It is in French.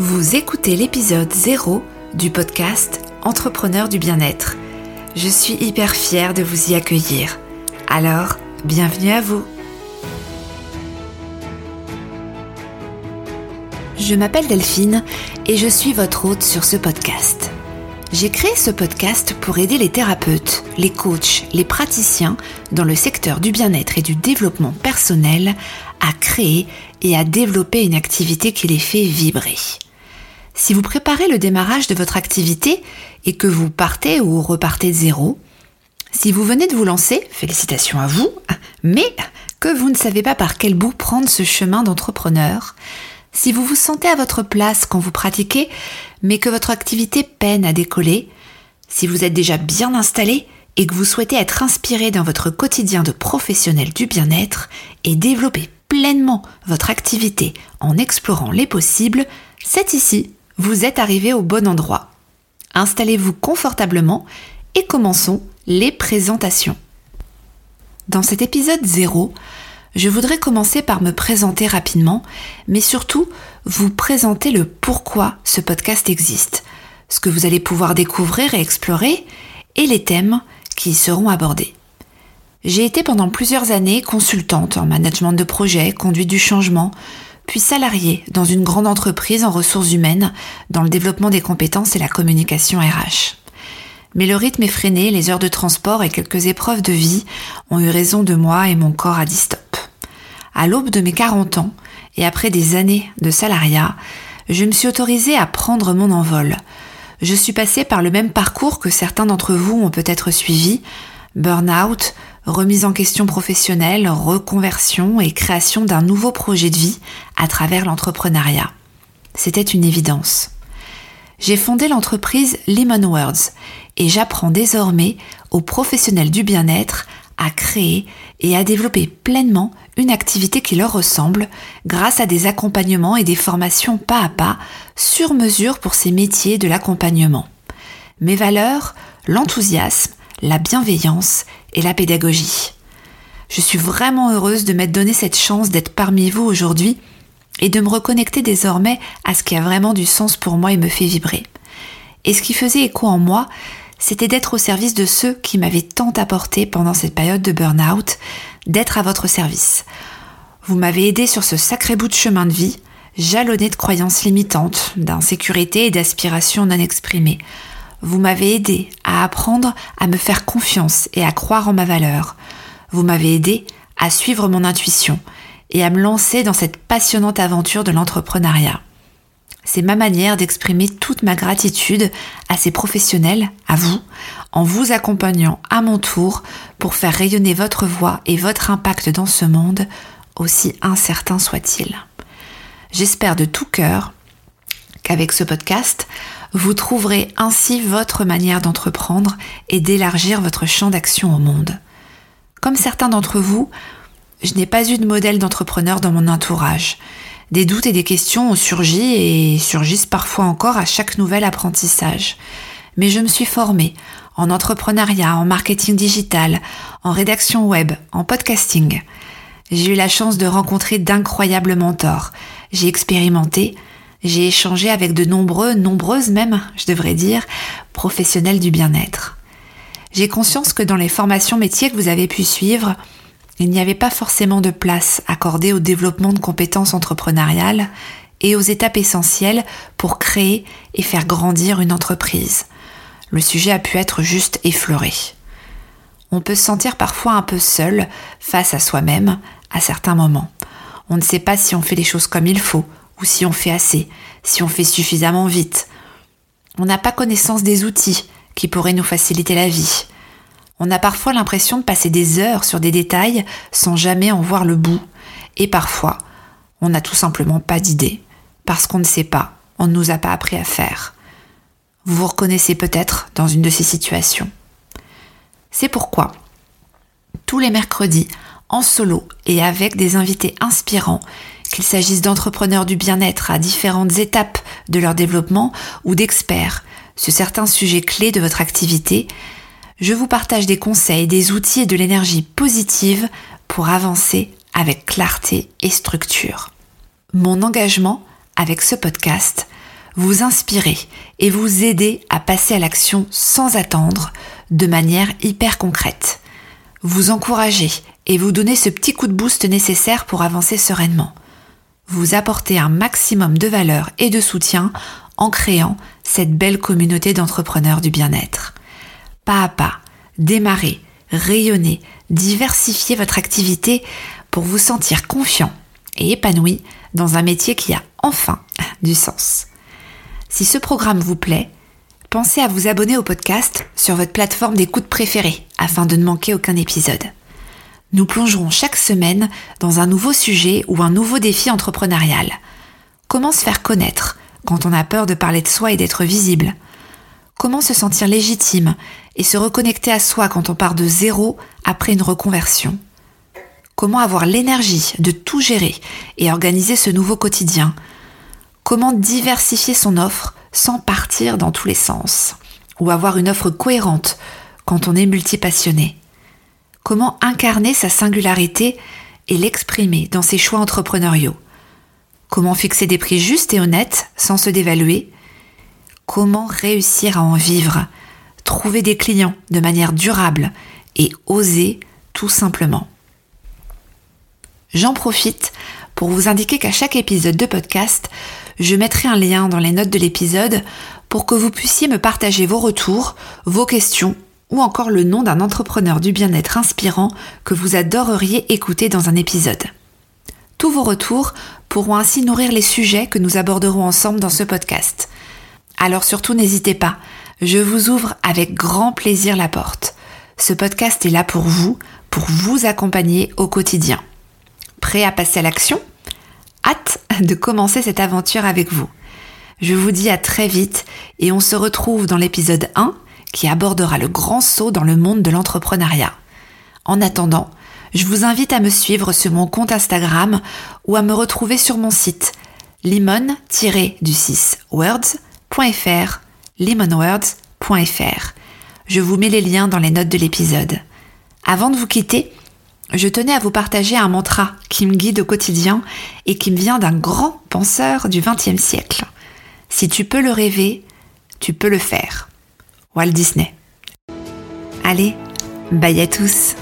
Vous écoutez l'épisode 0 du podcast Entrepreneur du bien-être. Je suis hyper fière de vous y accueillir. Alors, bienvenue à vous. Je m'appelle Delphine et je suis votre hôte sur ce podcast. J'ai créé ce podcast pour aider les thérapeutes, les coachs, les praticiens dans le secteur du bien-être et du développement personnel à créer et à développer une activité qui les fait vibrer. Si vous préparez le démarrage de votre activité et que vous partez ou repartez de zéro, si vous venez de vous lancer, félicitations à vous, mais que vous ne savez pas par quel bout prendre ce chemin d'entrepreneur, si vous vous sentez à votre place quand vous pratiquez, mais que votre activité peine à décoller, si vous êtes déjà bien installé et que vous souhaitez être inspiré dans votre quotidien de professionnel du bien-être et développer pleinement votre activité en explorant les possibles, c'est ici vous êtes arrivé au bon endroit. Installez-vous confortablement et commençons les présentations. Dans cet épisode 0, je voudrais commencer par me présenter rapidement, mais surtout vous présenter le pourquoi ce podcast existe, ce que vous allez pouvoir découvrir et explorer, et les thèmes qui y seront abordés. J'ai été pendant plusieurs années consultante en management de projet, conduite du changement, puis salarié dans une grande entreprise en ressources humaines, dans le développement des compétences et la communication RH. Mais le rythme effréné, les heures de transport et quelques épreuves de vie ont eu raison de moi et mon corps a dit stop. À l'aube de mes 40 ans et après des années de salariat, je me suis autorisée à prendre mon envol. Je suis passée par le même parcours que certains d'entre vous ont peut-être suivi, burn-out, remise en question professionnelle, reconversion et création d'un nouveau projet de vie à travers l'entrepreneuriat. C'était une évidence. J'ai fondé l'entreprise Lemon Words et j'apprends désormais aux professionnels du bien-être à créer et à développer pleinement une activité qui leur ressemble grâce à des accompagnements et des formations pas à pas sur mesure pour ces métiers de l'accompagnement. Mes valeurs, l'enthousiasme, la bienveillance et la pédagogie. Je suis vraiment heureuse de m'être donné cette chance d'être parmi vous aujourd'hui et de me reconnecter désormais à ce qui a vraiment du sens pour moi et me fait vibrer. Et ce qui faisait écho en moi, c'était d'être au service de ceux qui m'avaient tant apporté pendant cette période de burn-out, d'être à votre service. Vous m'avez aidé sur ce sacré bout de chemin de vie, jalonné de croyances limitantes, d'insécurité et d'aspirations non exprimées. Vous m'avez aidé à apprendre à me faire confiance et à croire en ma valeur. Vous m'avez aidé à suivre mon intuition et à me lancer dans cette passionnante aventure de l'entrepreneuriat. C'est ma manière d'exprimer toute ma gratitude à ces professionnels, à vous, en vous accompagnant à mon tour pour faire rayonner votre voix et votre impact dans ce monde, aussi incertain soit-il. J'espère de tout cœur qu'avec ce podcast, vous trouverez ainsi votre manière d'entreprendre et d'élargir votre champ d'action au monde. Comme certains d'entre vous, je n'ai pas eu de modèle d'entrepreneur dans mon entourage. Des doutes et des questions ont surgi et surgissent parfois encore à chaque nouvel apprentissage. Mais je me suis formée en entrepreneuriat, en marketing digital, en rédaction web, en podcasting. J'ai eu la chance de rencontrer d'incroyables mentors. J'ai expérimenté, j'ai échangé avec de nombreux, nombreuses même, je devrais dire, professionnels du bien-être. J'ai conscience que dans les formations métiers que vous avez pu suivre, il n'y avait pas forcément de place accordée au développement de compétences entrepreneuriales et aux étapes essentielles pour créer et faire grandir une entreprise. Le sujet a pu être juste effleuré. On peut se sentir parfois un peu seul face à soi-même à certains moments. On ne sait pas si on fait les choses comme il faut, ou si on fait assez, si on fait suffisamment vite. On n'a pas connaissance des outils qui pourraient nous faciliter la vie. On a parfois l'impression de passer des heures sur des détails sans jamais en voir le bout. Et parfois, on n'a tout simplement pas d'idée, parce qu'on ne sait pas, on ne nous a pas appris à faire. Vous vous reconnaissez peut-être dans une de ces situations. C'est pourquoi, tous les mercredis, en solo et avec des invités inspirants, qu'il s'agisse d'entrepreneurs du bien-être à différentes étapes de leur développement ou d'experts sur certains sujets clés de votre activité, je vous partage des conseils, des outils et de l'énergie positive pour avancer avec clarté et structure. Mon engagement avec ce podcast, vous inspirer et vous aider à passer à l'action sans attendre, de manière hyper concrète. Vous encourager et vous donner ce petit coup de boost nécessaire pour avancer sereinement. Vous apporter un maximum de valeur et de soutien en créant cette belle communauté d'entrepreneurs du bien-être. Pas à pas, démarrez, rayonnez, diversifiez votre activité pour vous sentir confiant et épanoui dans un métier qui a enfin du sens. Si ce programme vous plaît, pensez à vous abonner au podcast sur votre plateforme d'écoute préférée afin de ne manquer aucun épisode. Nous plongerons chaque semaine dans un nouveau sujet ou un nouveau défi entrepreneurial. Comment se faire connaître quand on a peur de parler de soi et d'être visible? Comment se sentir légitime et se reconnecter à soi quand on part de zéro après une reconversion? Comment avoir l'énergie de tout gérer et organiser ce nouveau quotidien? Comment diversifier son offre sans partir dans tous les sens? Ou avoir une offre cohérente quand on est multipassionné? Comment incarner sa singularité et l'exprimer dans ses choix entrepreneuriaux. Comment fixer des prix justes et honnêtes sans se dévaluer. Comment réussir à en vivre Trouver des clients de manière durable et oser tout simplement. J'en profite pour vous indiquer qu'à chaque épisode de podcast, je mettrai un lien dans les notes de l'épisode pour que vous puissiez me partager vos retours, vos questions ou encore le nom d'un entrepreneur du bien-être inspirant que vous adoreriez écouter dans un épisode. Tous vos retours pourront ainsi nourrir les sujets que nous aborderons ensemble dans ce podcast. Alors surtout n'hésitez pas, je vous ouvre avec grand plaisir la porte. Ce podcast est là pour vous, pour vous accompagner au quotidien. Prêt à passer à l'action? Hâte de commencer cette aventure avec vous. Je vous dis à très vite et on se retrouve dans l'épisode 1 qui abordera le grand saut dans le monde de l'entrepreneuriat. En attendant, je vous invite à me suivre sur mon compte Instagram ou à me retrouver sur mon site limon-du6words.fr limonwords.fr. Je vous mets les liens dans les notes de l'épisode. Avant de vous quitter, je tenais à vous partager un mantra qui me guide au quotidien et qui me vient d'un grand penseur du XXe siècle. Si tu peux le rêver, tu peux le faire. Walt Disney. Allez, bye à tous